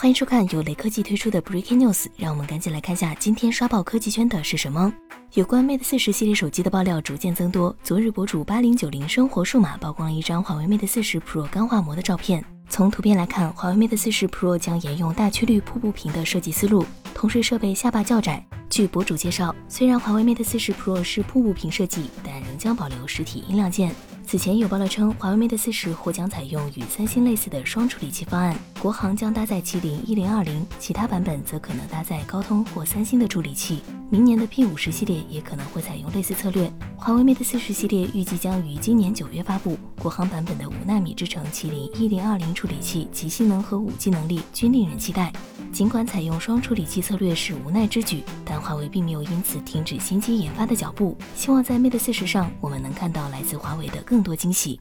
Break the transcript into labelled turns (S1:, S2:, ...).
S1: 欢迎收看由雷科技推出的 Breaking News，让我们赶紧来看下今天刷爆科技圈的是什么。有关 Mate 四十系列手机的爆料逐渐增多。昨日，博主八零九零生活数码曝光了一张华为 Mate 四十 Pro 钢化膜的照片。从图片来看，华为 Mate 四十 Pro 将沿用大曲率瀑布屏的设计思路，同时设备下巴较窄。据博主介绍，虽然华为 Mate 四十 Pro 是瀑布屏设计，但仍将保留实体音量键。此前有爆料称，华为 Mate 四十或将采用与三星类似的双处理器方案，国行将搭载麒麟一零二零，其他版本则可能搭载高通或三星的处理器。明年的 P 五十系列也可能会采用类似策略。华为 Mate 四十系列预计将于今年九月发布，国行版本的五纳米制程麒麟一零二零处理器，其性能和五 G 能力均令人期待。尽管采用双处理器策略是无奈之举，但华为并没有因此停止新机研发的脚步。希望在 Mate 四十上，我们能看到来自华为的更多惊喜。